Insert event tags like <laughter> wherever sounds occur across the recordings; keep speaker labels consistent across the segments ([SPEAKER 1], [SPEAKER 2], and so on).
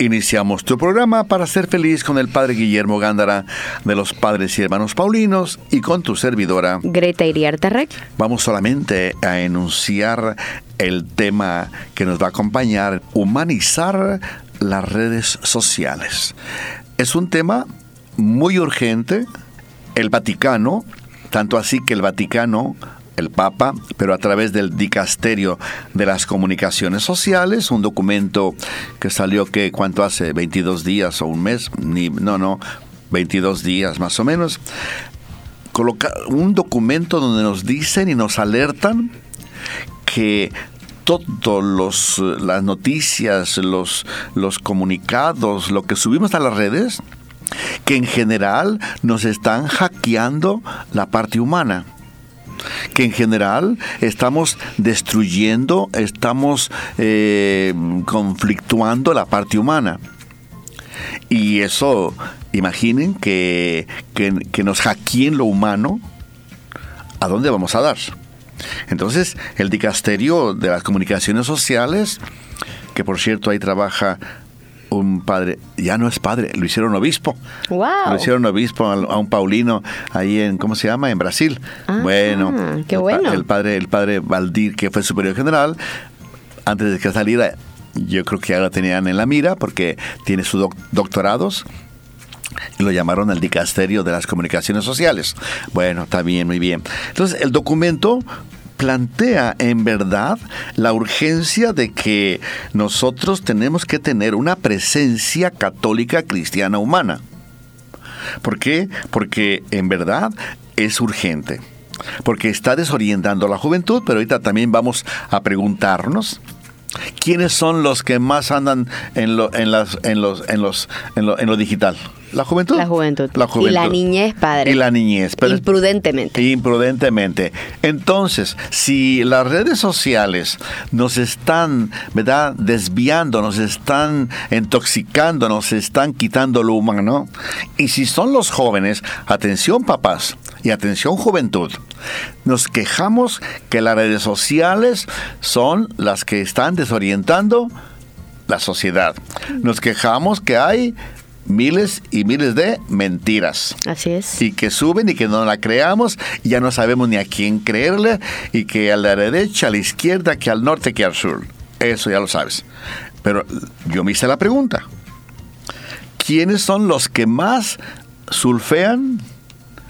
[SPEAKER 1] Iniciamos tu programa para ser feliz con el Padre Guillermo Gándara de los Padres y Hermanos Paulinos y con tu servidora
[SPEAKER 2] Greta Iriarte
[SPEAKER 1] Vamos solamente a enunciar el tema que nos va a acompañar, humanizar las redes sociales. Es un tema muy urgente. El Vaticano, tanto así que el Vaticano el Papa, pero a través del Dicasterio de las Comunicaciones Sociales, un documento que salió que cuánto hace 22 días o un mes, ni no, no, 22 días más o menos. Coloca un documento donde nos dicen y nos alertan que todas las noticias, los, los comunicados, lo que subimos a las redes, que en general nos están hackeando la parte humana que en general estamos destruyendo, estamos eh, conflictuando la parte humana. Y eso, imaginen que, que, nos hackeen lo humano, ¿a dónde vamos a dar? Entonces, el dicasterio de las comunicaciones sociales, que por cierto ahí trabaja un padre, ya no es padre, lo hicieron obispo. Lo hicieron obispo a, un Paulino ahí en, ¿cómo se llama? En Brasil.
[SPEAKER 2] Ah, bueno, qué bueno.
[SPEAKER 1] El, padre, el padre Valdir, que fue superior general, antes de que saliera, yo creo que ya lo tenían en la mira porque tiene sus doctorados y lo llamaron el dicasterio de las comunicaciones sociales. Bueno, está bien, muy bien. Entonces, el documento plantea en verdad la urgencia de que nosotros tenemos que tener una presencia católica cristiana humana. ¿Por qué? Porque en verdad es urgente. Porque está desorientando a la juventud, pero ahorita también vamos a preguntarnos quiénes son los que más andan en lo, en las, en los, en los, en lo, en lo digital. La juventud.
[SPEAKER 2] La juventud. Y la niñez, padre.
[SPEAKER 1] Y la niñez.
[SPEAKER 2] Imprudentemente.
[SPEAKER 1] Imprudentemente. Entonces, si las redes sociales nos están, ¿verdad?, desviando, nos están intoxicando, nos están quitando lo humano, y si son los jóvenes, atención papás y atención juventud, nos quejamos que las redes sociales son las que están desorientando la sociedad. Nos quejamos que hay miles y miles de mentiras.
[SPEAKER 2] Así es.
[SPEAKER 1] Y que suben y que no la creamos, ya no sabemos ni a quién creerle, y que a la derecha, a la izquierda, que al norte, que al sur. Eso ya lo sabes. Pero yo me hice la pregunta. ¿Quiénes son los que más sulfean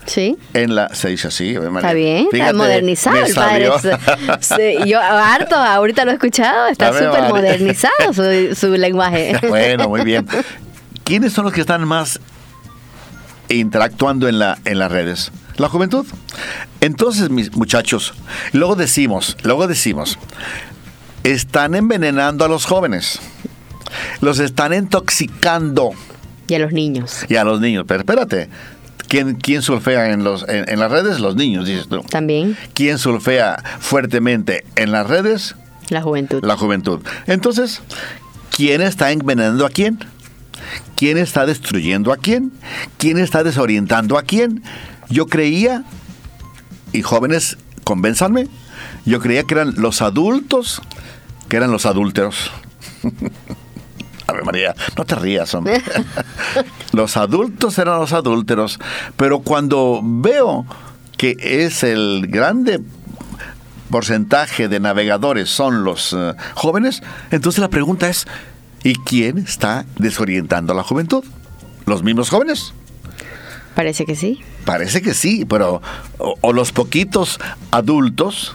[SPEAKER 2] Sí.
[SPEAKER 1] En la, se dice así,
[SPEAKER 2] Está bien, está modernizado el padre. <laughs> yo harto, ahorita lo he escuchado, está súper modernizado su, su lenguaje. <laughs>
[SPEAKER 1] Bueno, muy bien. <laughs> ¿quiénes son los que están más interactuando en, la, en las redes? La juventud. Entonces, mis muchachos, luego decimos, luego decimos, están envenenando a los jóvenes. Los están intoxicando.
[SPEAKER 2] Y a los niños.
[SPEAKER 1] Y a los niños. Pero espérate. ¿Quién, quién surfea en, los, en, las redes? Los niños, dices tú.
[SPEAKER 2] También.
[SPEAKER 1] ¿Quién surfea fuertemente en las redes?
[SPEAKER 2] La juventud.
[SPEAKER 1] La juventud. Entonces, ¿quién está envenenando a quién? ¿Quién está destruyendo a quién? ¿Quién está desorientando a quién? Yo creía, y jóvenes, convénzanme, yo creía que eran los adultos, que eran los adúlteros. <laughs> A ver, María, no te rías, hombre. <laughs> los adultos eran los adúlteros, pero cuando veo que es el grande porcentaje de navegadores son los eh, jóvenes, entonces la pregunta es, ¿Y quién está desorientando a la juventud? ¿Los mismos jóvenes?
[SPEAKER 2] Parece que sí.
[SPEAKER 1] Parece que sí, pero o, los poquitos adultos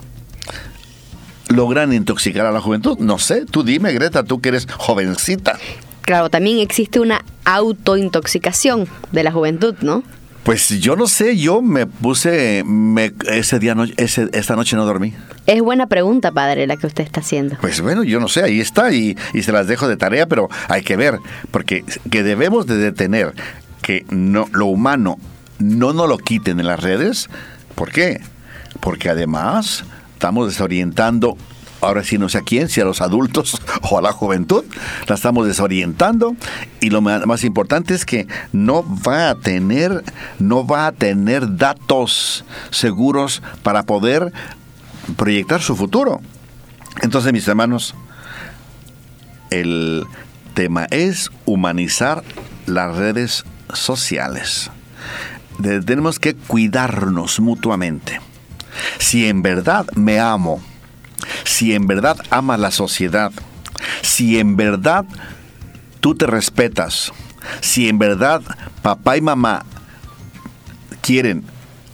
[SPEAKER 1] logran intoxicar a la juventud. No sé, tú dime, Greta, tú que eres jovencita.
[SPEAKER 2] Claro, también existe una autointoxicación de la juventud, ¿no?
[SPEAKER 1] Pues yo no sé, yo me puse, me, ese día, no, ese, esta noche no dormí.
[SPEAKER 2] Es buena pregunta, padre, la que usted está haciendo.
[SPEAKER 1] Pues bueno, yo no sé, ahí está y, y se las dejo de tarea, pero hay que ver, porque que debemos de detener que no, lo humano no nos lo quiten en las redes. ¿Por qué? Porque además estamos desorientando ahora sí no sé a quién, si a los adultos <laughs> o a la juventud, la estamos desorientando y lo más importante es que no va a tener, no va a tener datos seguros para poder proyectar su futuro. Entonces, mis hermanos, el tema es humanizar las redes sociales. tenemos que cuidarnos mutuamente. Si en verdad me amo, si en verdad amas la sociedad, si en verdad tú te respetas, si en verdad papá y mamá quieren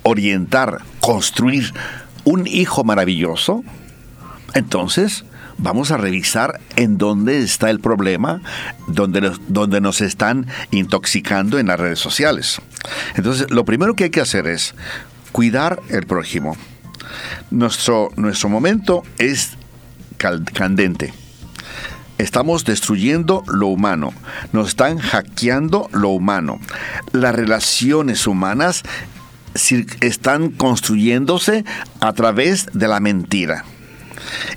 [SPEAKER 1] orientar, construir un hijo maravilloso, entonces vamos a revisar en dónde está el problema, dónde, dónde nos están intoxicando en las redes sociales. Entonces, lo primero que hay que hacer es cuidar el prójimo. Nuestro, nuestro momento es candente. Estamos destruyendo lo humano, nos están hackeando lo humano. Las relaciones humanas están construyéndose a través de la mentira.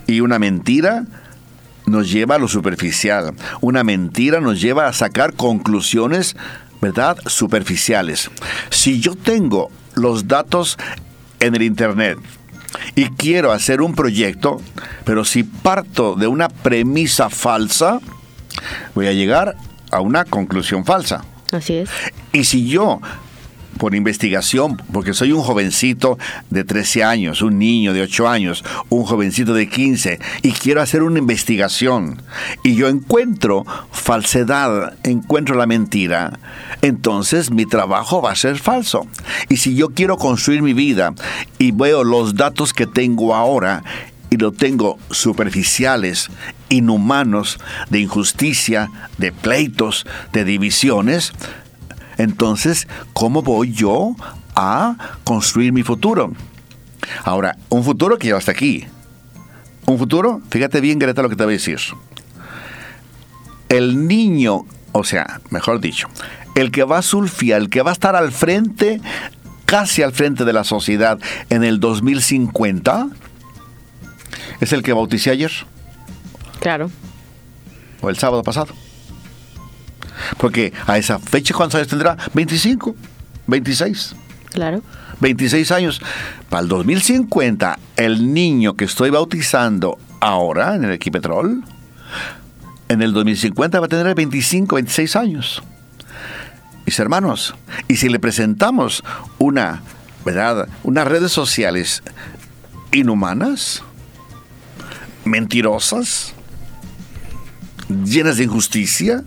[SPEAKER 1] Y una mentira nos lleva a lo superficial. Una mentira nos lleva a sacar conclusiones, ¿verdad? Superficiales. Si yo tengo los datos en el Internet y quiero hacer un proyecto, pero si parto de una premisa falsa, voy a llegar a una conclusión falsa.
[SPEAKER 2] Así es.
[SPEAKER 1] Y si yo por investigación, porque soy un jovencito de 13 años, un niño de 8 años, un jovencito de 15, y quiero hacer una investigación, y yo encuentro falsedad, encuentro la mentira, entonces mi trabajo va a ser falso. Y si yo quiero construir mi vida y veo los datos que tengo ahora, y lo tengo superficiales, inhumanos, de injusticia, de pleitos, de divisiones, entonces, ¿cómo voy yo a construir mi futuro? Ahora, un futuro que ya está aquí. Un futuro, fíjate bien, Greta, lo que te voy a decir. El niño, o sea, mejor dicho, el que va a surfear, el que va a estar al frente, casi al frente de la sociedad en el 2050, es el que bauticé ayer.
[SPEAKER 2] Claro.
[SPEAKER 1] O el sábado pasado. Porque a esa fecha, ¿cuántos años tendrá? 25, 26.
[SPEAKER 2] Claro.
[SPEAKER 1] 26 años. Para el 2050, el niño que estoy bautizando ahora en el Equipetrol, en el 2050 va a tener 25, 26 años. Mis hermanos, y si le presentamos una, ¿verdad? Unas redes sociales inhumanas, mentirosas, llenas de injusticia,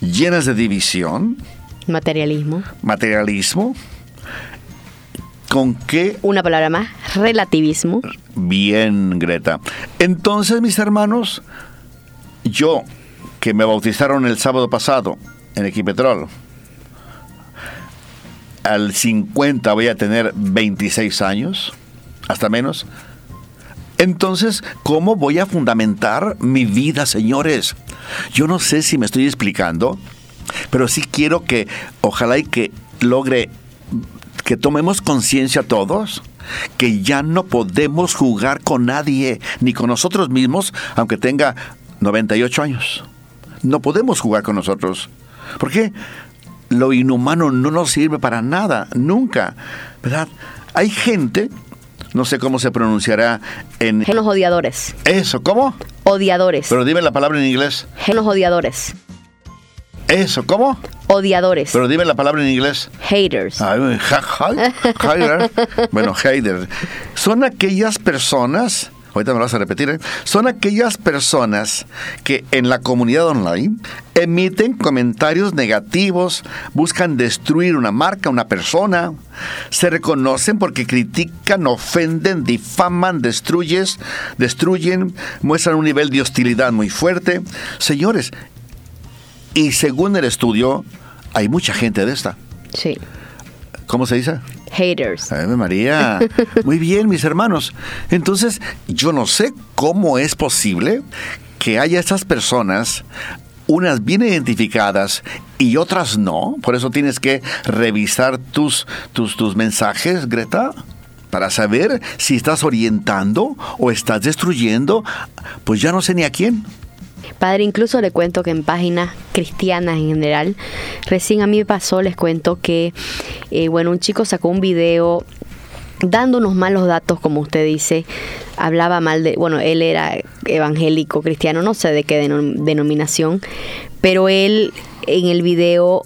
[SPEAKER 1] llenas de división.
[SPEAKER 2] Materialismo.
[SPEAKER 1] Materialismo. ¿Con qué?
[SPEAKER 2] Una palabra más, relativismo.
[SPEAKER 1] Bien, Greta. Entonces, mis hermanos, yo, que me bautizaron el sábado pasado en Equipetrol, al 50 voy a tener 26 años, hasta menos. Entonces, ¿cómo voy a fundamentar mi vida, señores? Yo no sé si me estoy explicando, pero sí quiero que, ojalá y que logre que tomemos conciencia todos que ya no podemos jugar con nadie, ni con nosotros mismos, aunque tenga 98 años. No podemos jugar con nosotros. ¿Por qué? Lo inhumano no nos sirve para nada, nunca. ¿Verdad? Hay gente, no sé cómo se pronunciará en...
[SPEAKER 2] En los odiadores.
[SPEAKER 1] Eso, ¿cómo?
[SPEAKER 2] Odiadores.
[SPEAKER 1] Pero dime la palabra en inglés.
[SPEAKER 2] Genos odiadores.
[SPEAKER 1] Eso, ¿cómo?
[SPEAKER 2] Odiadores.
[SPEAKER 1] Pero dime la palabra en inglés.
[SPEAKER 2] Haters. <laughs>
[SPEAKER 1] bueno, haters. Son aquellas personas ahorita me lo vas a repetir, ¿eh? son aquellas personas que en la comunidad online emiten comentarios negativos, buscan destruir una marca, una persona, se reconocen porque critican, ofenden, difaman, destruyes, destruyen, muestran un nivel de hostilidad muy fuerte. Señores, y según el estudio, hay mucha gente de esta.
[SPEAKER 2] Sí.
[SPEAKER 1] ¿Cómo se dice?
[SPEAKER 2] Haters.
[SPEAKER 1] Ay, María. <laughs> Muy bien, mis hermanos. Entonces, yo no sé cómo es posible que haya estas personas unas bien identificadas y otras no. Por eso tienes que revisar tus, tus, tus mensajes, Greta para saber si estás orientando o estás destruyendo, pues ya no sé ni a quién.
[SPEAKER 2] Padre, incluso le cuento que en páginas cristianas en general, recién a mí me pasó, les cuento que, eh, bueno, un chico sacó un video dándonos malos datos, como usted dice, hablaba mal de, bueno, él era evangélico, cristiano, no sé de qué denominación, pero él en el video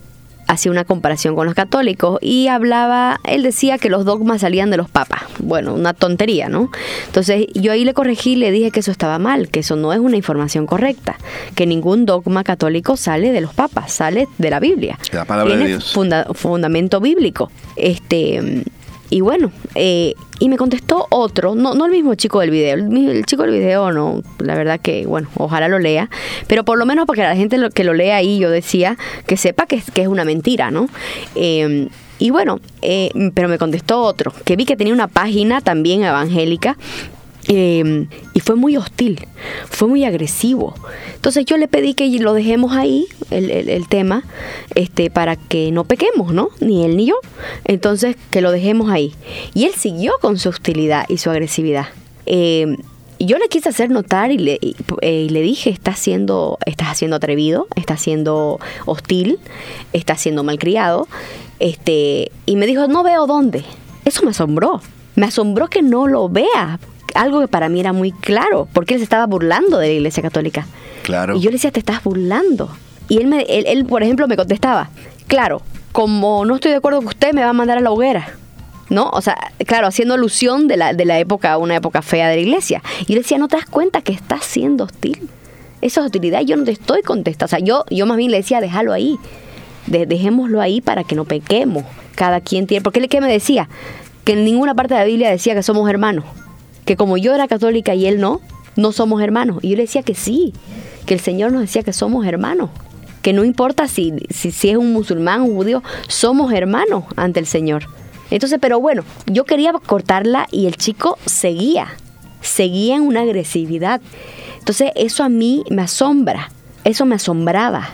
[SPEAKER 2] hacía una comparación con los católicos y hablaba, él decía que los dogmas salían de los papas. Bueno, una tontería, ¿no? Entonces yo ahí le corregí, le dije que eso estaba mal, que eso no es una información correcta, que ningún dogma católico sale de los papas, sale de la Biblia.
[SPEAKER 1] La palabra de Dios.
[SPEAKER 2] fundamento bíblico. Este y bueno, eh, y me contestó otro, no, no el mismo chico del video, el, chico del video no, la verdad que, bueno, ojalá lo lea, pero por lo menos para que la gente que lo lea ahí, yo decía, que sepa que, que es una mentira, ¿no? Eh, y bueno, eh, pero me contestó otro, que vi que tenía una página también evangélica Em, y fue muy hostil, fue muy agresivo. Entonces yo le pedí que lo dejemos ahí, el, tema, este, para que no pequemos, ¿no? Ni él ni yo. Entonces que lo dejemos ahí. Y él siguió con su hostilidad y su agresividad. Eh, yo le quise hacer notar y le, eh, le dije, estás siendo, estás haciendo atrevido, estás siendo hostil, estás siendo malcriado. Este, y me dijo, no veo dónde. Eso me asombró. Me asombró que no lo vea, algo que para mí era muy claro, porque él se estaba burlando de la Iglesia Católica.
[SPEAKER 1] Claro.
[SPEAKER 2] Y yo le decía, te estás burlando. Y él, me, él, por ejemplo, me contestaba, claro, como no estoy de acuerdo con usted, me va a mandar a la hoguera. ¿no? O sea, claro, haciendo alusión de la, de la época, una época fea de la iglesia. Y le decía, no te das cuenta que estás siendo hostil. Esa hostilidad yo no te estoy contestando. O sea, yo, yo más bien le decía, déjalo ahí. dejémoslo ahí para que no pequemos. Cada quien tiene. Porque él que me decía que en ninguna parte de la Biblia decía que somos hermanos que como yo era católica y él no, no somos hermanos. Y yo le decía que sí, que el Señor nos decía que somos hermanos, que no importa si, si, es un musulmán, un judío, somos hermanos ante el Señor. Entonces, pero bueno, yo quería cortarla y el chico seguía, seguía en una agresividad. Entonces, eso a mí me asombra, eso me asombraba.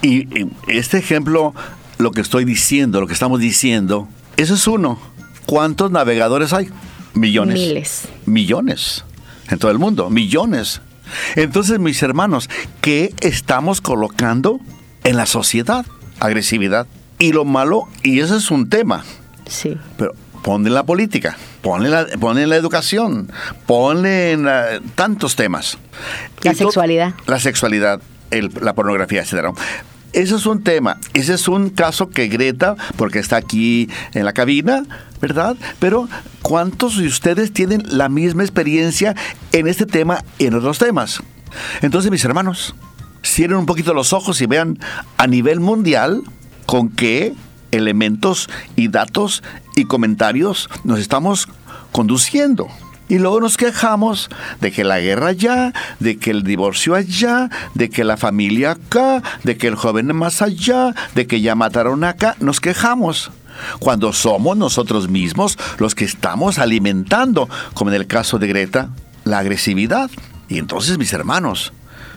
[SPEAKER 1] Y este ejemplo, lo que estoy diciendo, lo que estamos diciendo, eso es uno. ¿Cuántos navegadores hay? Millones.
[SPEAKER 2] Miles.
[SPEAKER 1] Millones. En todo el mundo. Millones. Entonces, mis hermanos, ¿qué estamos colocando en la sociedad? Agresividad. Y lo malo, y ese es un tema.
[SPEAKER 2] Sí.
[SPEAKER 1] Pero ponle la política, ponle la, ponle la educación, ponle en tantos temas.
[SPEAKER 2] La sexualidad.
[SPEAKER 1] La sexualidad, la pornografía, etcétera. Ese es un tema, ese es un caso que Greta, porque está aquí en la cabina, ¿verdad? Pero ¿cuántos de ustedes tienen la misma experiencia en este tema y en otros temas? Entonces, mis hermanos, cierren un poquito los ojos y vean a nivel mundial con qué elementos y datos y comentarios nos estamos conduciendo. Y luego nos quejamos de que la guerra allá, de que el divorcio allá, de que la familia acá, de que el joven más allá, de que ya mataron acá. Nos quejamos. Cuando somos nosotros mismos los que estamos alimentando, como en el caso de Greta, la agresividad. Y entonces, mis hermanos,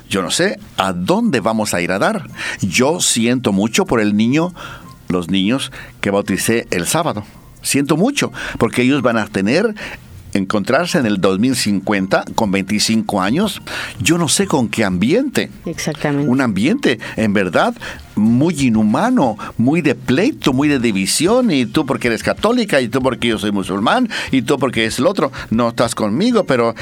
[SPEAKER 1] yo no sé a dónde vamos a ir a dar. Yo siento mucho por el niño, los niños que bauticé el sábado. Siento mucho, porque ellos van a tener encontrarse en el 2050 con 25 años, yo no sé con qué ambiente.
[SPEAKER 2] Exactamente.
[SPEAKER 1] Un ambiente, en verdad, muy inhumano, muy de pleito, muy de división, y tú porque eres católica, y tú porque yo soy musulmán, y tú porque es el otro, no estás conmigo, pero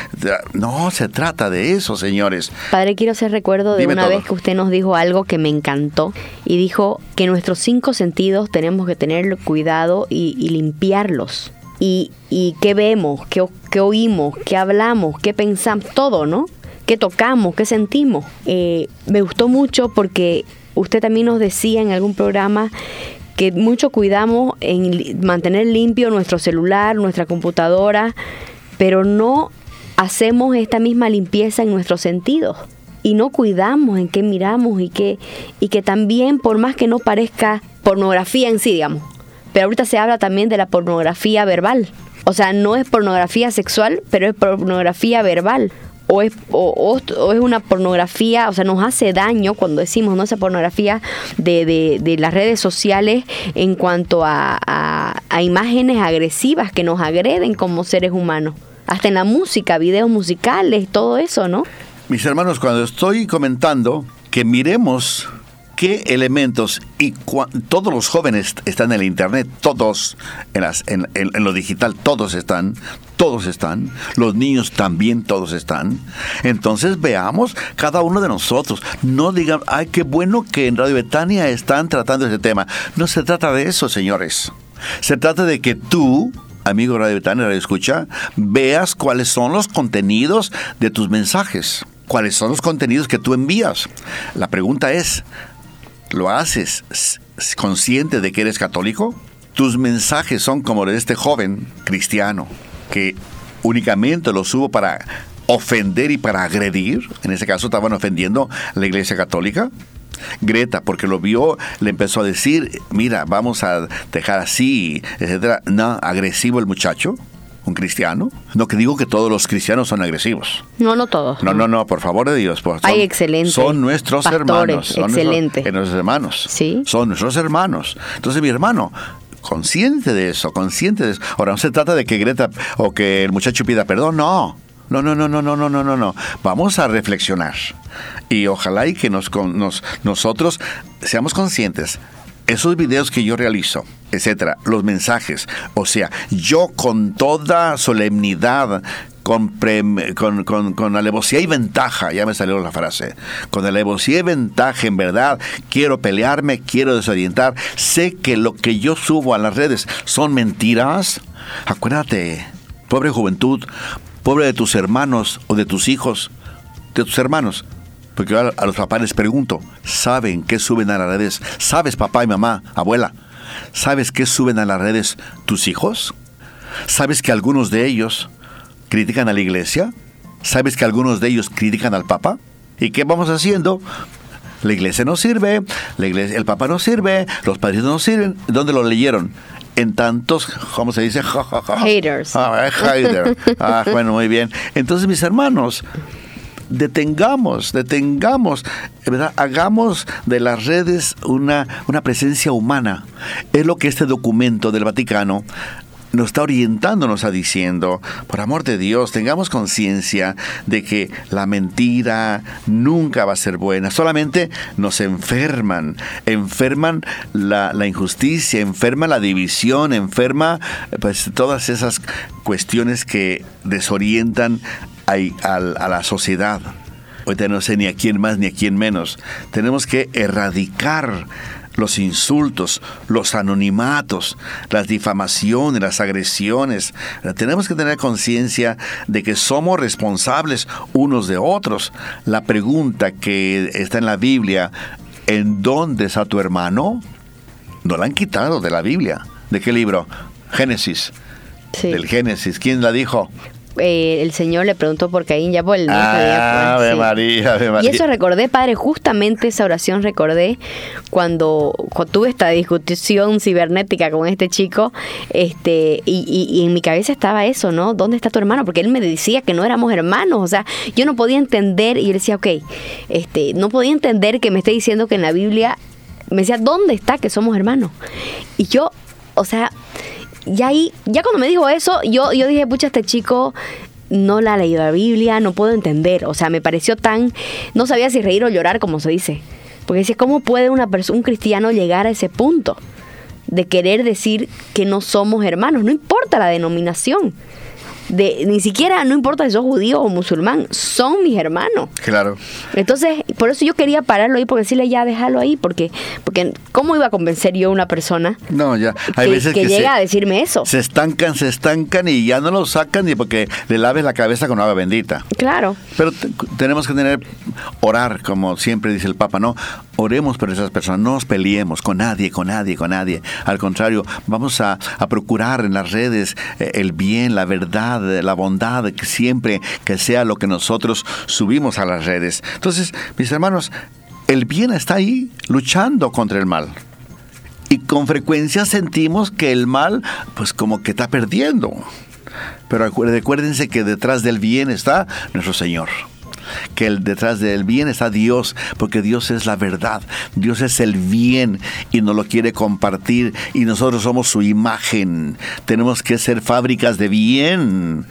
[SPEAKER 1] no se trata de eso, señores.
[SPEAKER 2] Padre, quiero hacer recuerdo de una vez que usted nos dijo algo que me encantó, y dijo que nuestros cinco sentidos tenemos que tener cuidado y limpiarlos y, y qué vemos, qué, oímos, qué hablamos, qué pensamos, todo, ¿no? ¿Qué tocamos, qué sentimos? Eh, me gustó mucho porque usted también nos decía en algún programa que mucho cuidamos en mantener limpio nuestro celular, nuestra computadora, pero no hacemos esta misma limpieza en nuestros sentidos y no cuidamos en qué miramos y que, y que también por más que no parezca pornografía en sí, digamos, pero ahorita se habla también de la pornografía verbal. O sea, no es pornografía sexual, pero es pornografía verbal. o es, o, es una pornografía, o sea, nos hace daño cuando decimos, ¿no? Esa pornografía de, de, las redes sociales en cuanto a, a, imágenes agresivas que nos agreden como seres humanos. Hasta en la música, videos musicales, todo eso, ¿no?
[SPEAKER 1] Mis hermanos, cuando estoy comentando que miremos qué elementos y todos los jóvenes están en el internet, todos en, lo digital, todos están, todos están, los niños también todos están. Entonces veamos cada uno de nosotros. No digan, ay, qué bueno que en Radio Betania están tratando ese tema. No se trata de eso, señores. Se trata de que tú, amigo Radio Betania, Radio Escucha, veas cuáles son los contenidos de tus mensajes cuáles son los contenidos que tú envías. La pregunta es, ¿Lo haces consciente de que eres católico? Tus mensajes son como de este joven cristiano que únicamente los subo para ofender y para agredir. En ese caso estaban ofendiendo la iglesia católica. Greta, porque lo vio, le empezó a decir, mira, vamos a dejar así, etcétera. No, agresivo el muchacho un cristiano. No que digo que todos los cristianos son agresivos.
[SPEAKER 2] No, no todos.
[SPEAKER 1] No, no, no, por favor de Dios. Por,
[SPEAKER 2] son, Hay excelentes.
[SPEAKER 1] Son nuestros hermanos. Son
[SPEAKER 2] excelente.
[SPEAKER 1] Nuestros, hermanos.
[SPEAKER 2] Sí.
[SPEAKER 1] Son nuestros hermanos. Entonces, mi hermano, consciente de eso, consciente de eso. Ahora, no se trata de que Greta o que el muchacho pida perdón, no. No, no, no, no, no, no, no, no, no. Vamos a reflexionar. Y ojalá y que nos, nos, nosotros seamos conscientes esos videos que yo realizo, etcétera, los mensajes, o sea, yo con toda solemnidad, con, con, con, alevosía y ventaja, ya me salió la frase, con alevosía y ventaja, en verdad, quiero pelearme, quiero desorientar, sé que lo que yo subo a las redes son mentiras, acuérdate, pobre juventud, pobre de tus hermanos o de tus hijos, de tus hermanos, porque yo a, los papás les pregunto, ¿saben qué suben a las redes? ¿Sabes, papá y mamá, abuela? ¿Sabes qué suben a las redes tus hijos? ¿Sabes que algunos de ellos critican a la iglesia? ¿Sabes que algunos de ellos critican al Papa? ¿Y qué vamos haciendo? La iglesia no sirve, la iglesia, el Papa no sirve, los padres no sirven. ¿Dónde lo leyeron? En tantos, ¿cómo se dice? <laughs>
[SPEAKER 2] Haters.
[SPEAKER 1] Ah, hater. ah, bueno, muy bien. Entonces, mis hermanos, detengamos, detengamos, ¿verdad? hagamos de las redes una, una presencia humana. Es lo que este documento del Vaticano nos está orientando, nos está diciendo, por amor de Dios, tengamos conciencia de que la mentira nunca va a ser buena, solamente nos enferman, enferman la, la injusticia, enferma la división, enferma pues todas esas cuestiones que desorientan a, la sociedad. Ahorita no sé ni a quién más ni a quién menos. Tenemos que erradicar los insultos, los anonimatos, las difamaciones, las agresiones. Tenemos que tener conciencia de que somos responsables unos de otros. La pregunta que está en la Biblia, ¿en dónde está tu hermano? No la han quitado de la Biblia. ¿De qué libro? Génesis. Del Génesis. ¿Quién la dijo?
[SPEAKER 2] Eh, el Señor le preguntó por Caín, ya por el
[SPEAKER 1] ah, Ave María, Ave María.
[SPEAKER 2] Y eso recordé, Padre, justamente esa oración recordé cuando, tuve esta discusión cibernética con este chico, este, y, en mi cabeza estaba eso, ¿no? ¿Dónde está tu hermano? Porque él me decía que no éramos hermanos, o sea, yo no podía entender, y él decía, ok, este, no podía entender que me esté diciendo que en la Biblia, me decía, ¿dónde está que somos hermanos? Y yo, o sea, y ahí, ya cuando me dijo eso, yo, yo dije, pucha, este chico no la ha leído la Biblia, no puedo entender. O sea, me pareció tan. No sabía si reír o llorar, como se dice. Porque dice, ¿cómo puede una un cristiano llegar a ese punto? De querer decir que no somos hermanos. No importa la denominación de ni siquiera no importa si sos judío o musulmán, son mis hermanos.
[SPEAKER 1] Claro.
[SPEAKER 2] Entonces, por eso yo quería pararlo ahí, porque decirle ya, déjalo ahí, porque, porque ¿cómo iba a convencer yo a una persona
[SPEAKER 1] no, ya. Hay
[SPEAKER 2] que,
[SPEAKER 1] veces
[SPEAKER 2] que, llega a decirme eso?
[SPEAKER 1] Se estancan, se estancan y ya no lo sacan ni porque le laves la cabeza con agua bendita.
[SPEAKER 2] Claro.
[SPEAKER 1] Pero tenemos que tener, orar, como siempre dice el Papa, ¿no? Oremos por esas personas, no nos peleemos con nadie, con nadie, con nadie. Al contrario, vamos a, a procurar en las redes eh, el bien, la verdad, la bondad, que siempre que sea lo que nosotros subimos a las redes. Entonces, mis hermanos, el bien está ahí luchando contra el mal. Y con frecuencia sentimos que el mal, pues como que está perdiendo. Pero recuérdense que detrás del bien está nuestro Señor que el, detrás del bien está Dios, porque Dios es la verdad, Dios es el bien y nos lo quiere compartir y nosotros somos su imagen. Tenemos que ser fábricas de bien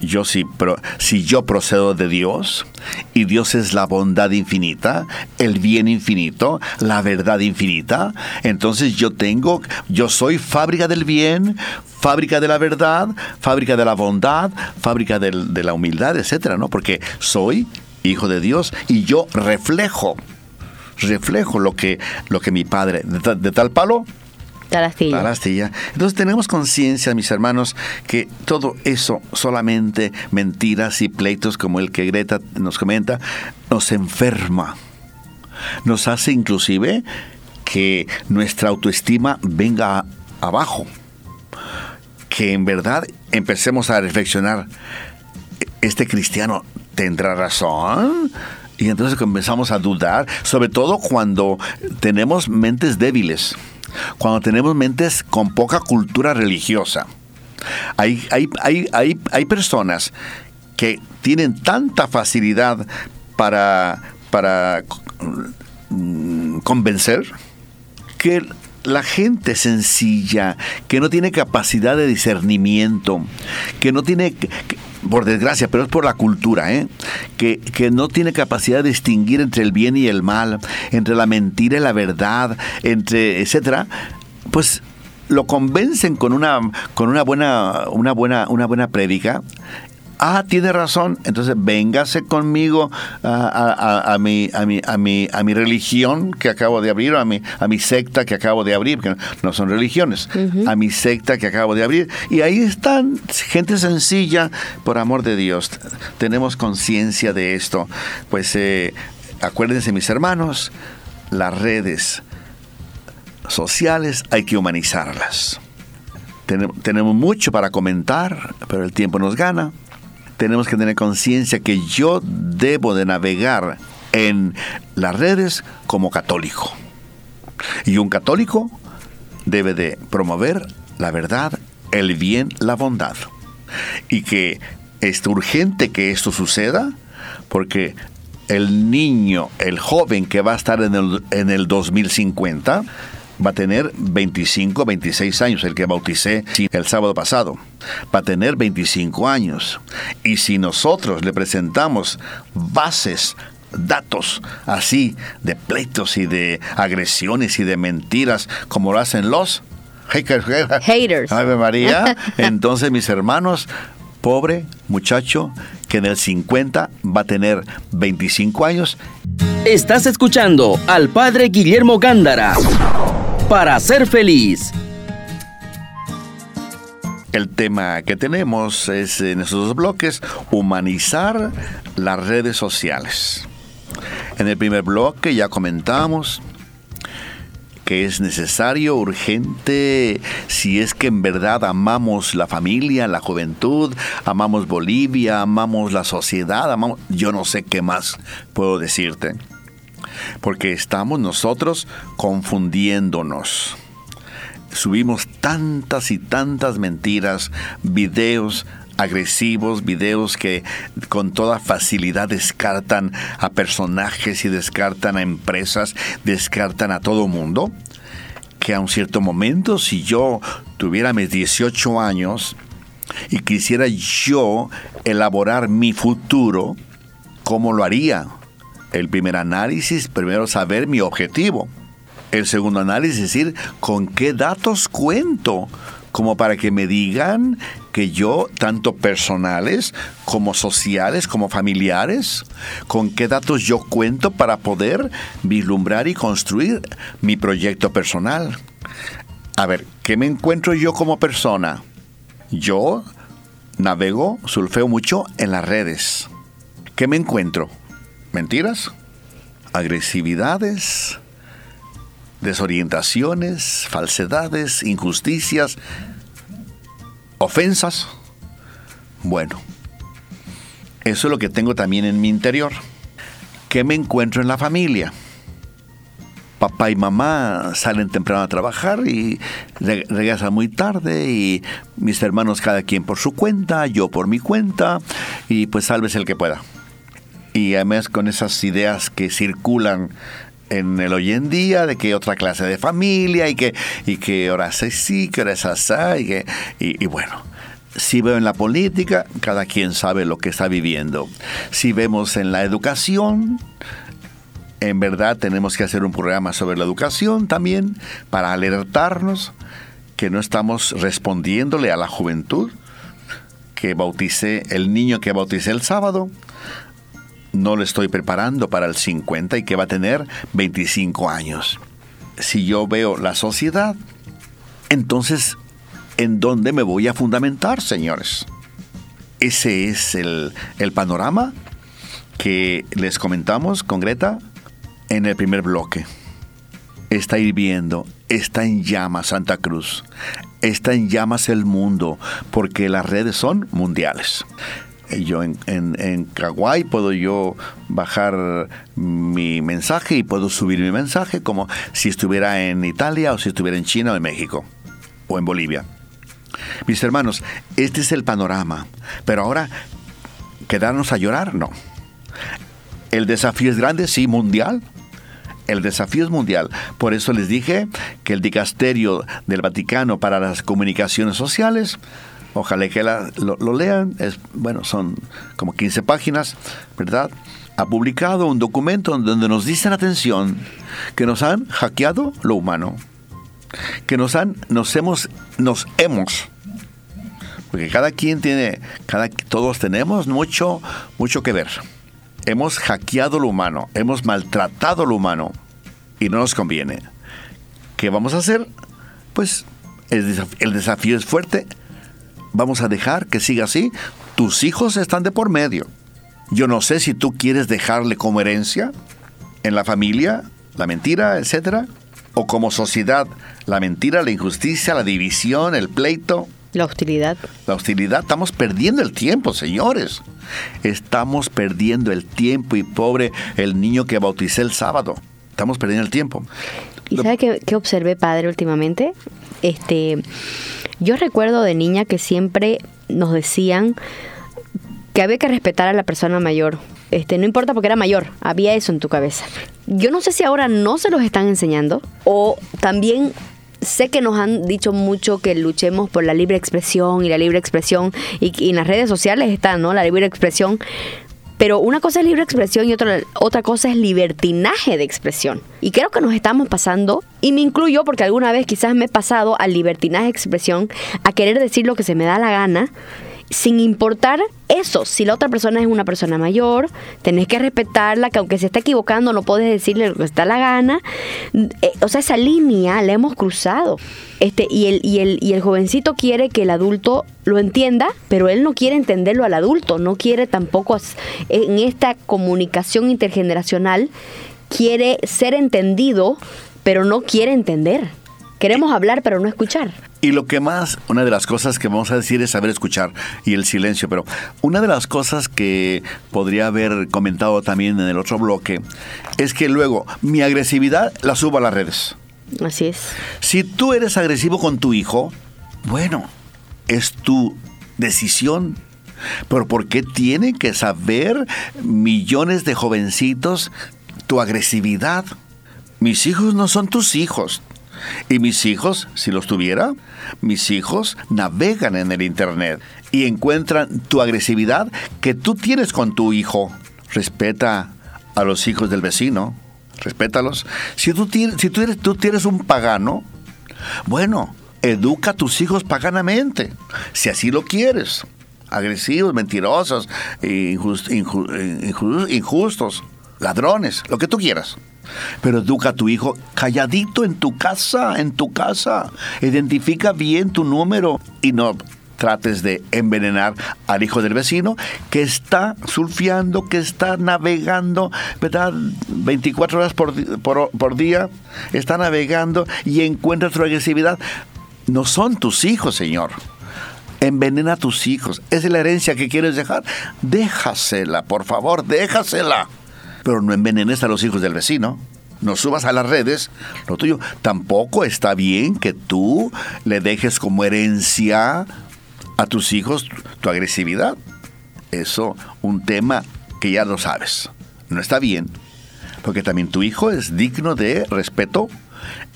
[SPEAKER 1] yo sí, pero si yo procedo de Dios y Dios es la bondad infinita, el bien infinito, la verdad infinita, entonces yo tengo, yo soy fábrica del bien, fábrica de la verdad, fábrica de la bondad, fábrica de la humildad, etcétera, ¿no? Porque soy hijo de Dios y yo reflejo, reflejo lo que, lo que mi padre, de tal palo,
[SPEAKER 2] Tarastilla.
[SPEAKER 1] Entonces tenemos conciencia, mis hermanos, que todo eso, solamente mentiras y pleitos como el que Greta nos comenta, nos enferma. Nos hace inclusive que nuestra autoestima venga abajo. Que en verdad empecemos a reflexionar, ¿este cristiano tendrá razón? Y entonces comenzamos a dudar, sobre todo cuando tenemos mentes débiles cuando tenemos mentes con poca cultura religiosa. Hay, hay, hay, hay personas que tienen tanta facilidad para, para mm, convencer que la gente sencilla, que no tiene capacidad de discernimiento, que no tiene, por desgracia, pero es por la cultura, ¿eh? que, que no tiene capacidad de distinguir entre el bien y el mal, entre la mentira y la verdad, entre, etcétera, pues lo convencen con una con una buena una buena una buena prédica ah, tiene razón, entonces véngase conmigo a, mi, a, mi, a, mi, a mi religión que acabo de abrir, a mi, a mi secta que acabo de abrir, que no son religiones, a mi secta que acabo de abrir. Y ahí están, gente sencilla, por amor de Dios, tenemos conciencia de esto. Pues eh, acuérdense mis hermanos, las redes sociales hay que humanizarlas. Tenemos mucho para comentar, pero el tiempo nos gana tenemos que tener conciencia que yo debo de navegar en las redes como católico. Y un católico debe de promover la verdad, el bien, la bondad. Y que es urgente que esto suceda porque el niño, el joven que va a estar en el, en el 2050, va a tener 25, 26 años, el que bauticé el sábado pasado. Va a tener 25 años. Y si nosotros le presentamos bases datos así de pleitos y de agresiones y de mentiras como lo hacen los
[SPEAKER 2] haters. <laughs>
[SPEAKER 1] Ave María. <laughs> Entonces, mis hermanos, pobre muchacho que en el 50 va a tener 25 años.
[SPEAKER 3] Estás escuchando al padre Guillermo Gándara para ser feliz.
[SPEAKER 1] El tema que tenemos es en estos dos bloques, humanizar las redes sociales. En el primer bloque ya comentamos que es necesario, urgente, si es que en verdad amamos la familia, la juventud, amamos Bolivia, amamos la sociedad, amamos, yo no sé qué más puedo decirte porque estamos nosotros confundiéndonos. Subimos tantas y tantas mentiras, videos agresivos, videos que con toda facilidad descartan a personajes y descartan a empresas, descartan a todo mundo, que a un cierto momento, si yo tuviera mis 18 años y quisiera yo elaborar mi futuro, ¿cómo lo haría? El primer análisis, primero saber mi objetivo. El segundo análisis, es decir, con qué datos cuento, como para que me digan que yo, tanto personales como sociales, como familiares, con qué datos yo cuento para poder vislumbrar y construir mi proyecto personal. A ver, ¿qué me encuentro yo como persona? Yo navego, surfeo mucho en las redes. ¿Qué me encuentro? Mentiras, agresividades, desorientaciones, falsedades, injusticias, ofensas. Bueno, eso es lo que tengo también en mi interior. ¿Qué me encuentro en la familia? papá y mamá salen temprano a trabajar y regresan muy tarde y mis hermanos cada quien por su cuenta, yo por mi cuenta y pues salves el que pueda. Y además con esas ideas que circulan en el hoy en día de que otra clase de familia y que, y que ahora es sí, que ahora es así y, que, y, y bueno. Si veo en la política, cada quien sabe lo que está viviendo. Si vemos en la educación, en verdad tenemos que hacer un programa sobre la educación también para alertarnos que no estamos respondiéndole a la juventud que bauticé, el niño que bauticé el sábado, no le estoy preparando para el 50 y que va a tener 25 años. Si yo veo la sociedad, entonces, ¿en dónde me voy a fundamentar, señores? Ese es el, el panorama que les comentamos con Greta en el primer bloque. Está hirviendo, está en llamas Santa Cruz, está en llamas el mundo, porque las redes son mundiales yo en, en, puedo yo bajar mi mensaje y puedo subir mi mensaje como si estuviera en Italia o si estuviera en China o en México o en Bolivia. Mis hermanos, este es el panorama. Pero ahora, ¿quedarnos a llorar? No. El desafío es grande, sí, mundial. El desafío es mundial. Por eso les dije que el dicasterio del Vaticano para las comunicaciones sociales Ojalá que lo, lean. Es, bueno, son como 15 páginas, ¿verdad? Ha publicado un documento donde nos dicen atención que nos han hackeado lo humano. Que nos han, nos hemos, nos hemos. Porque cada quien tiene, cada, todos tenemos mucho, mucho que ver. Hemos hackeado lo humano, hemos maltratado lo humano y no nos conviene. ¿Qué vamos a hacer? Pues el desafío es fuerte, vamos a dejar que siga así. Tus hijos están de por medio. Yo no sé si tú quieres dejarle como herencia en la familia la mentira, etcétera, o como sociedad la mentira, la injusticia, la división, el pleito.
[SPEAKER 2] La hostilidad.
[SPEAKER 1] La hostilidad. Estamos perdiendo el tiempo, señores. Estamos perdiendo el tiempo y pobre el niño que bauticé el sábado. Estamos perdiendo el tiempo.
[SPEAKER 2] ¿Y sabe qué, qué observé, padre, últimamente? Este, yo recuerdo de niña que siempre nos decían que había que respetar a la persona mayor. Este, no importa porque era mayor, había eso en tu cabeza. Yo no sé si ahora no se los están enseñando o también sé que nos han dicho mucho que luchemos por la libre expresión y la libre expresión y, y en las redes sociales está, ¿no? La libre expresión, pero una cosa es libre expresión y otra, otra cosa es libertinaje de expresión. Y creo que nos estamos pasando, y me incluyo porque alguna vez quizás me he pasado al libertinaje de expresión, a querer decir lo que se me da la gana sin importar eso, si la otra persona es una persona mayor, tenés que respetarla, que aunque se esté equivocando no puedes decirle lo que está la gana. Eh, o sea, esa línea la hemos cruzado. Este, y, el, y, el, y el jovencito quiere que el adulto lo entienda, pero él no quiere entenderlo al adulto, no quiere tampoco en esta comunicación intergeneracional, quiere ser entendido, pero no quiere entender. Queremos hablar, pero no escuchar.
[SPEAKER 1] Y lo que más, una de las cosas que vamos a decir es saber escuchar y el silencio, pero una de las cosas que podría haber comentado también en el otro bloque es que luego mi agresividad la subo a las redes.
[SPEAKER 2] Así es.
[SPEAKER 1] Si tú eres agresivo con tu hijo, bueno, es tu decisión. Pero ¿por qué tienen que saber millones de jovencitos tu agresividad? Mis hijos no son tus hijos. Y mis hijos, si los tuviera, mis hijos navegan en el Internet y encuentran tu agresividad que tú tienes con tu hijo. Respeta a los hijos del vecino, respétalos. Si tú, si tú, eres, tú tienes un pagano, bueno, educa a tus hijos paganamente, si así lo quieres. Agresivos, mentirosos, injustos, ladrones, lo que tú quieras. Pero educa a tu hijo calladito en tu casa, en tu casa. Identifica bien tu número y no trates de envenenar al hijo del vecino que está surfeando, que está navegando, ¿verdad? 24 horas por, por, día, está navegando y encuentra tu agresividad. No son tus hijos, Señor. Envenena a tus hijos. ¿Es la herencia que quieres dejar? Déjasela, por favor, déjasela pero no envenenes a los hijos del vecino. no subas a las redes lo tuyo. Tampoco está bien que tú le dejes como herencia a tus hijos tu agresividad. Eso, un tema que ya lo sabes. No está bien. Porque también tu hijo es digno de respeto,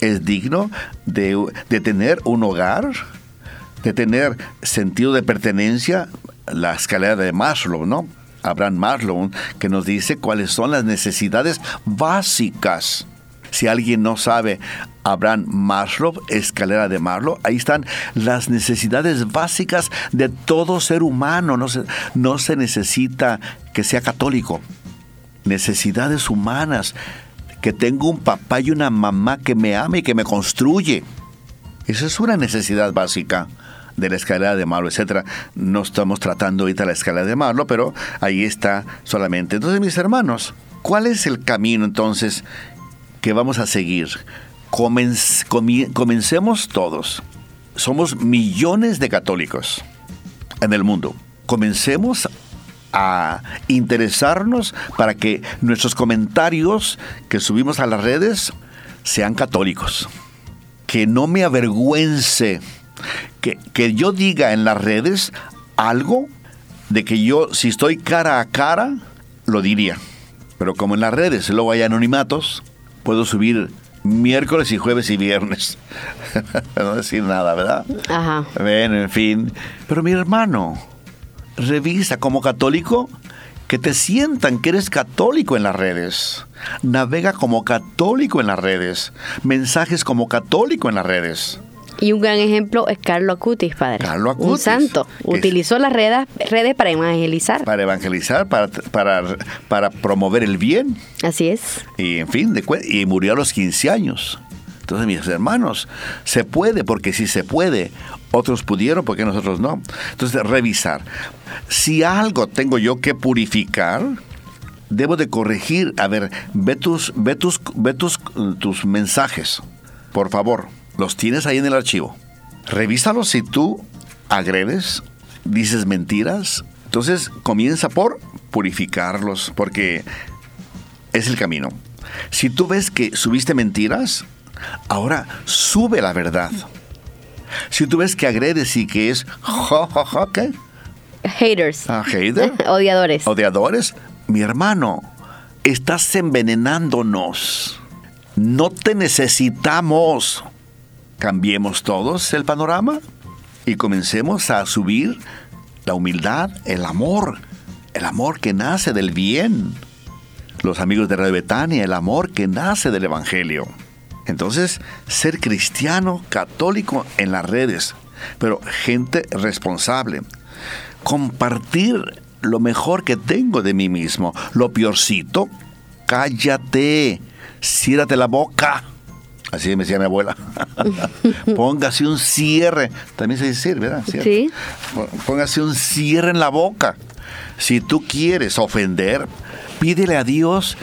[SPEAKER 1] es digno de, de tener un hogar, de tener sentido de pertenencia, la escalera de Maslow, ¿no? Abraham Maslow, que nos dice cuáles son las necesidades básicas. Si alguien no sabe Abraham Maslow, escalera de Maslow, ahí están las necesidades básicas de todo ser humano. No se, no se necesita que sea católico. Necesidades humanas, que tenga un papá y una mamá que me ame y que me construye. Esa es una necesidad básica de la escalera de Marlo, etcétera. No estamos tratando ahorita la escalera de Marlo, pero ahí está solamente. Entonces, mis hermanos, ¿cuál es el camino entonces que vamos a seguir? comencemos todos. Somos millones de católicos en el mundo. Comencemos a interesarnos para que nuestros comentarios que subimos a las redes sean católicos. Que no me avergüence que, yo diga en las redes algo de que yo, si estoy cara a cara, lo diría. Pero como en las redes luego hay anonimatos, puedo subir miércoles y jueves y viernes. <laughs> no decir nada, ¿verdad?
[SPEAKER 2] Ajá.
[SPEAKER 1] Bueno, en fin. Pero mi hermano, revisa como católico que te sientan que eres católico en las redes. Navega como católico en las redes. Mensajes como católico en las redes.
[SPEAKER 2] Y un gran ejemplo es Carlo Acutis, padre.
[SPEAKER 1] Carlo Acutis.
[SPEAKER 2] Un santo. Utilizó las redes, redes para evangelizar.
[SPEAKER 1] Para evangelizar, para, para, para promover el bien.
[SPEAKER 2] Así es.
[SPEAKER 1] Y en fin, de, y murió a los 15 años. Entonces, mis hermanos, se puede, porque si se puede, otros pudieron, porque nosotros no. Entonces, revisar. Si algo tengo yo que purificar, debo de corregir. A ver, ve tus, ve tus, ve tus, tus mensajes, por favor los tienes ahí en el archivo. Revísalos si tú agredes, dices mentiras. Entonces comienza por purificarlos, porque es el camino. Si tú ves que subiste mentiras, ahora sube la verdad. Si tú ves que agredes y que es jo, ¿qué?
[SPEAKER 2] Haters.
[SPEAKER 1] Ah, hater. <laughs>
[SPEAKER 2] Odiadores.
[SPEAKER 1] Odiadores. Mi hermano, estás envenenándonos. No te necesitamos cambiemos todos el panorama y comencemos a subir la humildad, el amor, el amor que nace del bien. Los amigos de Radio Betania, el amor que nace del Evangelio. Entonces, ser cristiano, católico en las redes, pero gente responsable. Compartir lo mejor que tengo de mí mismo. Lo peorcito, cállate, ciérrate la boca Así me decía mi abuela. <laughs> Póngase un cierre. También se dice, ¿verdad?
[SPEAKER 2] Sí.
[SPEAKER 1] Póngase un cierre en la boca. Si tú quieres ofender, pídele a Dios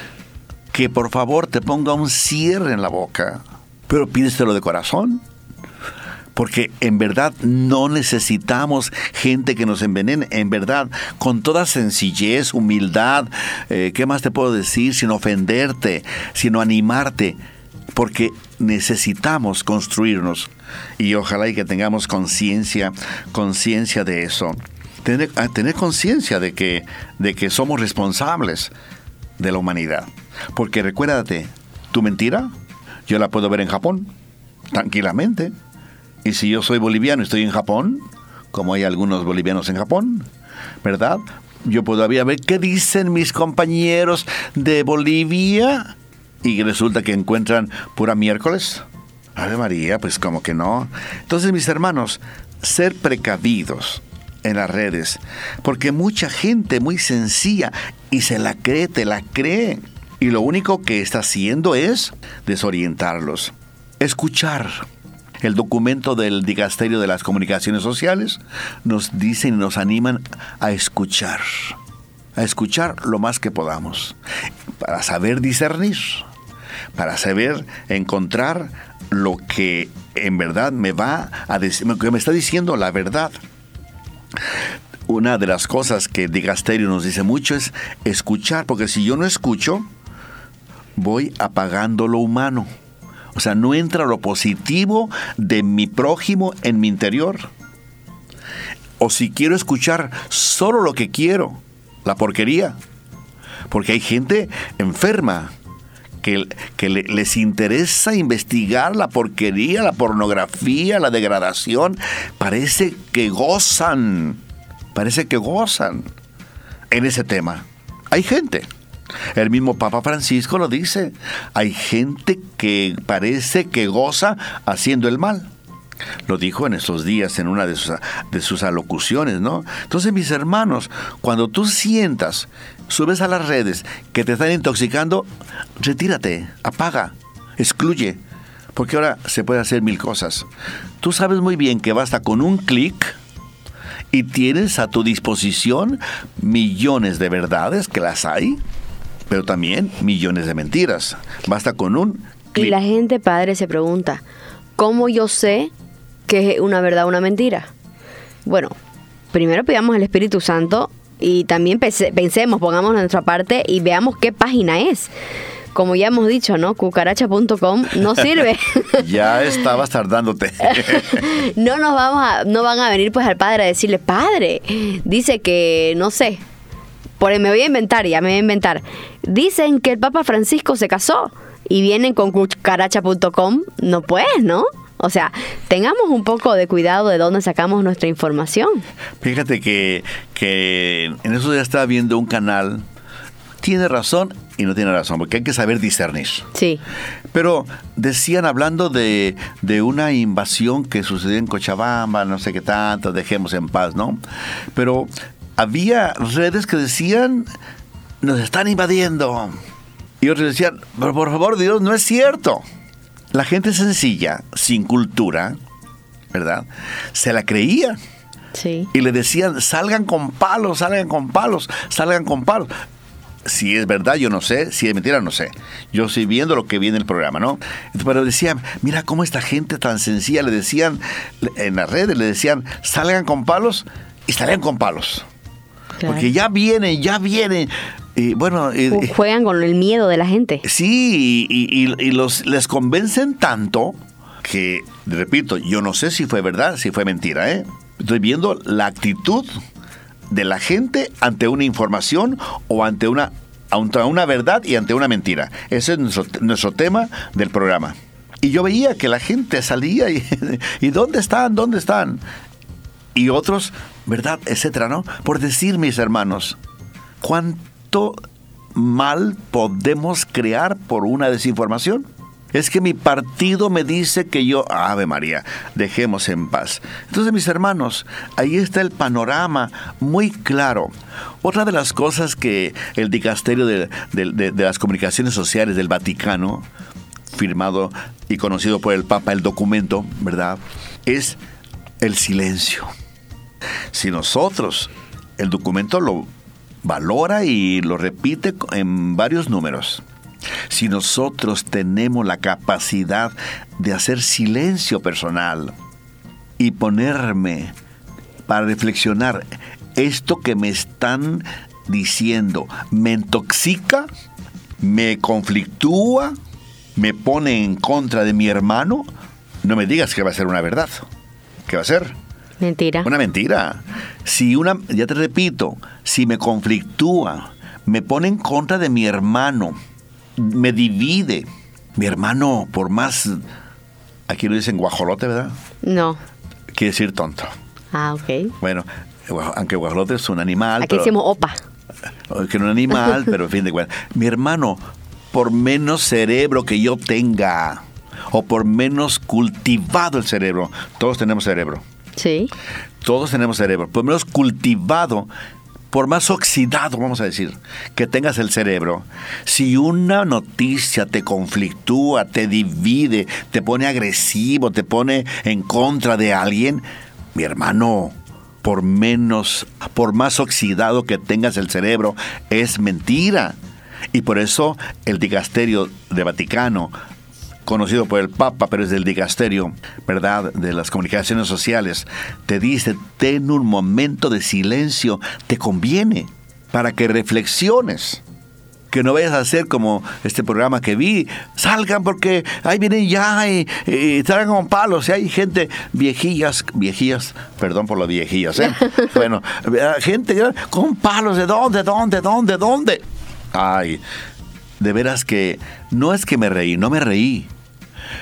[SPEAKER 1] que por favor te ponga un cierre en la boca. Pero pídeselo de corazón. Porque en verdad no necesitamos gente que nos envenene. En verdad, con toda sencillez, humildad, eh, ¿qué más te puedo decir? Sin ofenderte, sino animarte porque necesitamos construirnos y ojalá y que tengamos conciencia, conciencia de eso. Tener, ah, tener conciencia de que, de que somos responsables de la humanidad. Porque recuérdate, tu mentira, yo la puedo ver en Japón, tranquilamente. Y si yo soy boliviano y estoy en Japón, como hay algunos bolivianos en Japón, ¿verdad? Yo puedo ver qué dicen mis compañeros de Bolivia y resulta que encuentran pura miércoles. Ave María, pues como que no. Entonces, mis hermanos, ser precavidos en las redes, porque mucha gente muy sencilla y se la cree, te la cree. Y lo único que está haciendo es desorientarlos. Escuchar. El documento del Dicasterio de las Comunicaciones Sociales nos dicen y nos animan a escuchar. A escuchar lo más que podamos. Para saber discernir para saber encontrar lo que en verdad me va a decir, que me está diciendo la verdad. Una de las cosas que Digasterio nos dice mucho es escuchar, porque si yo no escucho, voy apagando lo humano. O sea, no entra lo positivo de mi prójimo en mi interior. O si quiero escuchar solo lo que quiero, la porquería. Porque hay gente enferma que, les interesa investigar la porquería, la pornografía, la degradación. Parece que gozan, parece que gozan en ese tema. Hay gente. El mismo Papa Francisco lo dice. Hay gente que parece que goza haciendo el mal. Lo dijo en estos días en una de sus, de sus alocuciones, ¿no? Entonces, mis hermanos, cuando tú sientas, subes a las redes que te están intoxicando, retírate, apaga, excluye, porque ahora se puede hacer mil cosas. Tú sabes muy bien que basta con un clic y tienes a tu disposición millones de verdades, que las hay, pero también millones de mentiras. Basta con un clic.
[SPEAKER 2] Y la gente, padre, se pregunta, ¿cómo yo sé que es una verdad o una mentira? Bueno, primero pidamos al Espíritu Santo y también pensemos, pongamos nuestra parte y veamos qué página es como ya hemos dicho, ¿no? Cucaracha.com no <laughs> sirve.
[SPEAKER 1] ya estabas tardándote. <laughs>
[SPEAKER 2] no nos vamos a, no van a venir pues al padre a decirle, padre, dice que, no sé, por me voy a inventar, ya me voy a inventar. Dicen que el Papa Francisco se casó y vienen con cucaracha.com, no puedes, ¿no? O sea, tengamos un poco de cuidado de dónde sacamos nuestra información.
[SPEAKER 1] Fíjate que, que en eso ya estaba viendo un canal tiene razón y no tiene razón, porque hay que saber discernir.
[SPEAKER 2] Sí.
[SPEAKER 1] Pero decían, hablando de, de, una invasión que sucedió en Cochabamba, no sé qué tanto, dejemos en paz, ¿no? Pero había redes que decían, nos están invadiendo. Y otros decían, pero por favor, Dios, no es cierto. La gente sencilla, sin cultura, ¿verdad? Se la creía.
[SPEAKER 2] Sí.
[SPEAKER 1] Y le decían, salgan con palos, salgan con palos, salgan con palos si es verdad, yo no sé, si es mentira, no sé. Yo estoy viendo lo que viene en el programa, ¿no? Pero decían, mira cómo esta gente tan sencilla, le decían, en las redes le decían, salgan con palos y salgan con palos. Porque ya vienen, ya vienen. Y bueno,
[SPEAKER 2] juegan con el miedo de la gente.
[SPEAKER 1] Sí, y, los, les convencen tanto que, repito, yo no sé si fue verdad, si fue mentira, ¿eh? Estoy viendo la actitud de la gente ante una información o ante una, ante una verdad y ante una mentira. Ese es nuestro, tema del programa. Y yo veía que la gente salía y, <laughs> y ¿dónde están? ¿Dónde están? Y otros, ¿verdad? Etcétera, ¿no? Por decir, mis hermanos, ¿cuánto mal podemos crear por una desinformación? Es que mi partido me dice que yo, Ave María, dejemos en paz. Entonces, mis hermanos, ahí está el panorama muy claro. Otra de las cosas que el dicasterio de, las comunicaciones sociales del Vaticano, firmado y conocido por el Papa, el documento, ¿verdad? Es el silencio. Si nosotros, el documento lo valora y lo repite en varios números si nosotros tenemos la capacidad de hacer silencio personal y ponerme para reflexionar, esto que me están diciendo, ¿me intoxica? ¿Me conflictúa? ¿Me pone en contra de mi hermano? No me digas que va a ser una verdad. ¿Qué va a ser?
[SPEAKER 2] Mentira.
[SPEAKER 1] Una mentira. Si una, ya te repito, si me conflictúa, me pone en contra de mi hermano, me divide. Mi hermano, por más, aquí lo dicen guajolote, ¿verdad?
[SPEAKER 2] No.
[SPEAKER 1] Quiere decir tonto.
[SPEAKER 2] Ah, ok.
[SPEAKER 1] Bueno, aunque guajolote es un animal.
[SPEAKER 2] Aquí decimos opa.
[SPEAKER 1] Que no es un animal, <laughs> pero en fin de cuentas. Mi hermano, por menos cerebro que yo tenga, o por menos cultivado el cerebro, todos tenemos cerebro. Todos tenemos cerebro. Por menos cultivado, por más oxidado, vamos a decir, que tengas el cerebro, si una noticia te conflictúa, te divide, te pone agresivo, te pone en contra de alguien, mi hermano, por menos, por más oxidado que tengas el cerebro, es mentira. Y por eso el dicasterio de Vaticano conocido por el Papa, pero es del dicasterio, ¿verdad?, de las comunicaciones sociales, te dice, ten un momento de silencio, te conviene, para que reflexiones. que no vayas a hacer como este programa que vi, salgan porque ahí vienen ya y, y traigan con palos, y hay gente viejillas, viejillas, perdón por las viejillas, ¿eh? <laughs> bueno, gente con palos, ¿de dónde, dónde, dónde, dónde? Ay, de veras que no es que me reí, no me reí,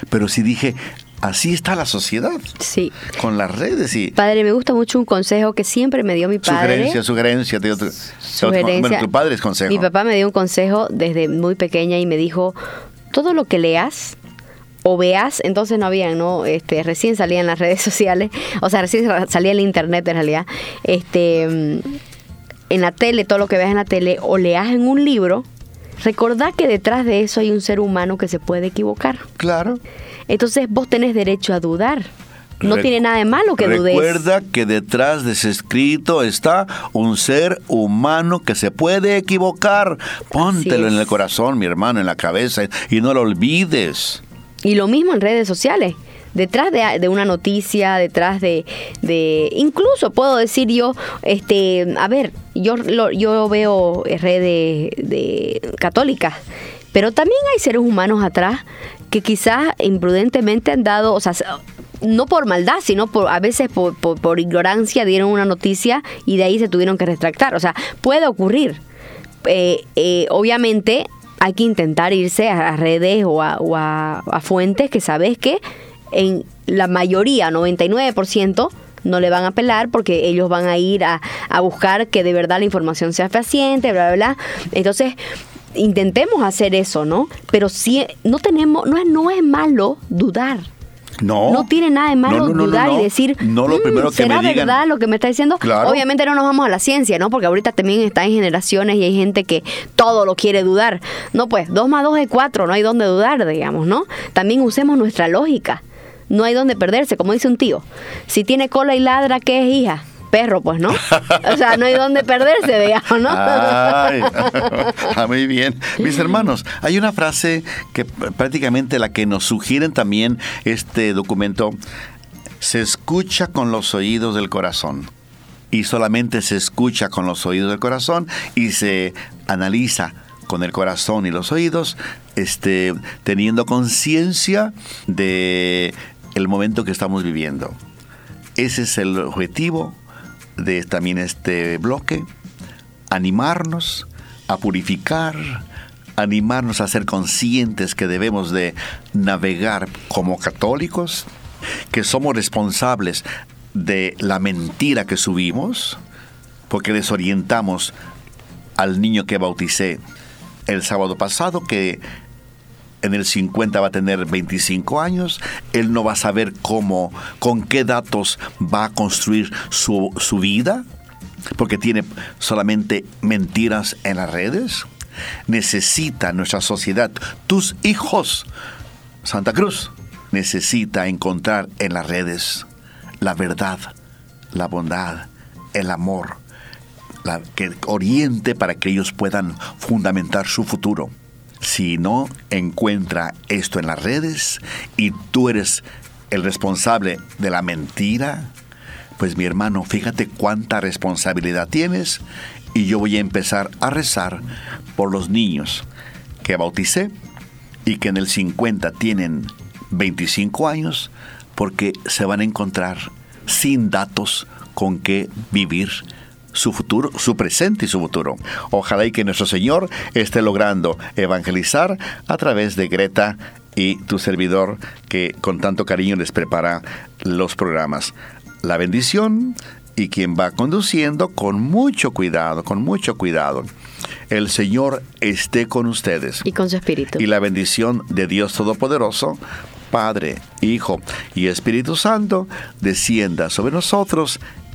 [SPEAKER 1] pero sí dije, así está la sociedad.
[SPEAKER 2] Sí.
[SPEAKER 1] Con las redes y...
[SPEAKER 2] Padre, me gusta mucho un consejo que siempre me dio mi padre.
[SPEAKER 1] Sugerencia, sugerencia. Te, te,
[SPEAKER 2] sugerencia.
[SPEAKER 1] Bueno, tu padre es consejo.
[SPEAKER 2] Mi papá me dio un consejo desde muy pequeña y me dijo, todo lo que leas o veas, entonces no habían, ¿no? Este, recién salían las redes <laughs> sociales, o sea, recién salía el internet en realidad. Este, en la tele, todo lo que veas en la tele, o leas en un libro, recordá que detrás de eso hay un ser humano que se puede equivocar.
[SPEAKER 1] Claro.
[SPEAKER 2] Entonces vos tenés derecho a dudar. No
[SPEAKER 1] Re
[SPEAKER 2] tiene nada de malo que dudes.
[SPEAKER 1] Recuerda que detrás de ese escrito está un ser humano que se puede equivocar. Póntelo en el corazón, mi hermano, en la cabeza y no lo olvides.
[SPEAKER 2] Y lo mismo en redes sociales. Detrás de, una noticia, detrás de, de, incluso puedo decir yo, este, a ver, yo, lo, yo veo redes de, católicas, pero también hay seres humanos atrás que quizás imprudentemente han dado, o sea, no por maldad, sino por a veces por, por, ignorancia dieron una noticia y de ahí se tuvieron que retractar. O sea, puede ocurrir. Eh, eh, obviamente hay que intentar irse a, redes o, o a, a, fuentes que sabes que en la mayoría, 99%, no le van a apelar porque ellos van a ir a, a buscar que de verdad la información sea fehaciente, bla, bla, bla. Entonces, intentemos hacer eso, ¿no? Pero si no tenemos, no es, no es malo dudar.
[SPEAKER 1] No.
[SPEAKER 2] No tiene nada de malo
[SPEAKER 1] no, no,
[SPEAKER 2] dudar
[SPEAKER 1] no,
[SPEAKER 2] y decir,
[SPEAKER 1] no, lo
[SPEAKER 2] "Mm,
[SPEAKER 1] primero que
[SPEAKER 2] ¿será
[SPEAKER 1] me digan".
[SPEAKER 2] verdad lo que me está diciendo?
[SPEAKER 1] Claro.
[SPEAKER 2] Obviamente no nos vamos a la ciencia, ¿no? Porque ahorita también está en generaciones y hay gente que todo lo quiere dudar. No, pues, dos más dos es cuatro, no hay donde dudar, digamos, ¿no? También usemos nuestra lógica. No hay donde perderse, como dice un tío. Si tiene cola y ladra, ¿qué es hija? Perro, pues, ¿no? O sea, no hay donde perderse, digamos, ¿no?
[SPEAKER 1] Ay, <laughs> ah, muy bien. Mis hermanos, hay una frase que prácticamente la que nos sugieren también este documento, se escucha con los oídos del corazón. Y solamente se escucha con los oídos del corazón y se analiza con el corazón y los oídos, este, teniendo conciencia de el momento que estamos viviendo. Ese es el objetivo de también este bloque, animarnos a purificar, animarnos a ser conscientes que debemos de navegar como católicos, que somos responsables de la mentira que subimos, porque desorientamos al niño que bauticé el sábado pasado, que en el 50 va a tener 25 años, él no va a saber cómo, con qué datos va a construir su, su vida, porque tiene solamente mentiras en las redes. Necesita nuestra sociedad, tus hijos, Santa Cruz, necesita encontrar en las redes la verdad, la bondad, el amor, la, que oriente para que ellos puedan fundamentar su futuro. Si no encuentra esto en las redes y tú eres el responsable de la mentira, pues mi hermano, fíjate cuánta responsabilidad tienes y yo voy a empezar a rezar por los niños que bauticé y que en el 50 tienen 25 años porque se van a encontrar sin datos con qué vivir su futuro, su presente y su futuro. Ojalá y que nuestro Señor esté logrando evangelizar a través de Greta y tu servidor que con tanto cariño les prepara los programas. La bendición y quien va conduciendo con mucho cuidado, con mucho cuidado. El Señor esté con ustedes.
[SPEAKER 2] Y con su espíritu.
[SPEAKER 1] Y la bendición de Dios Todopoderoso, Padre, Hijo y Espíritu Santo, descienda sobre nosotros,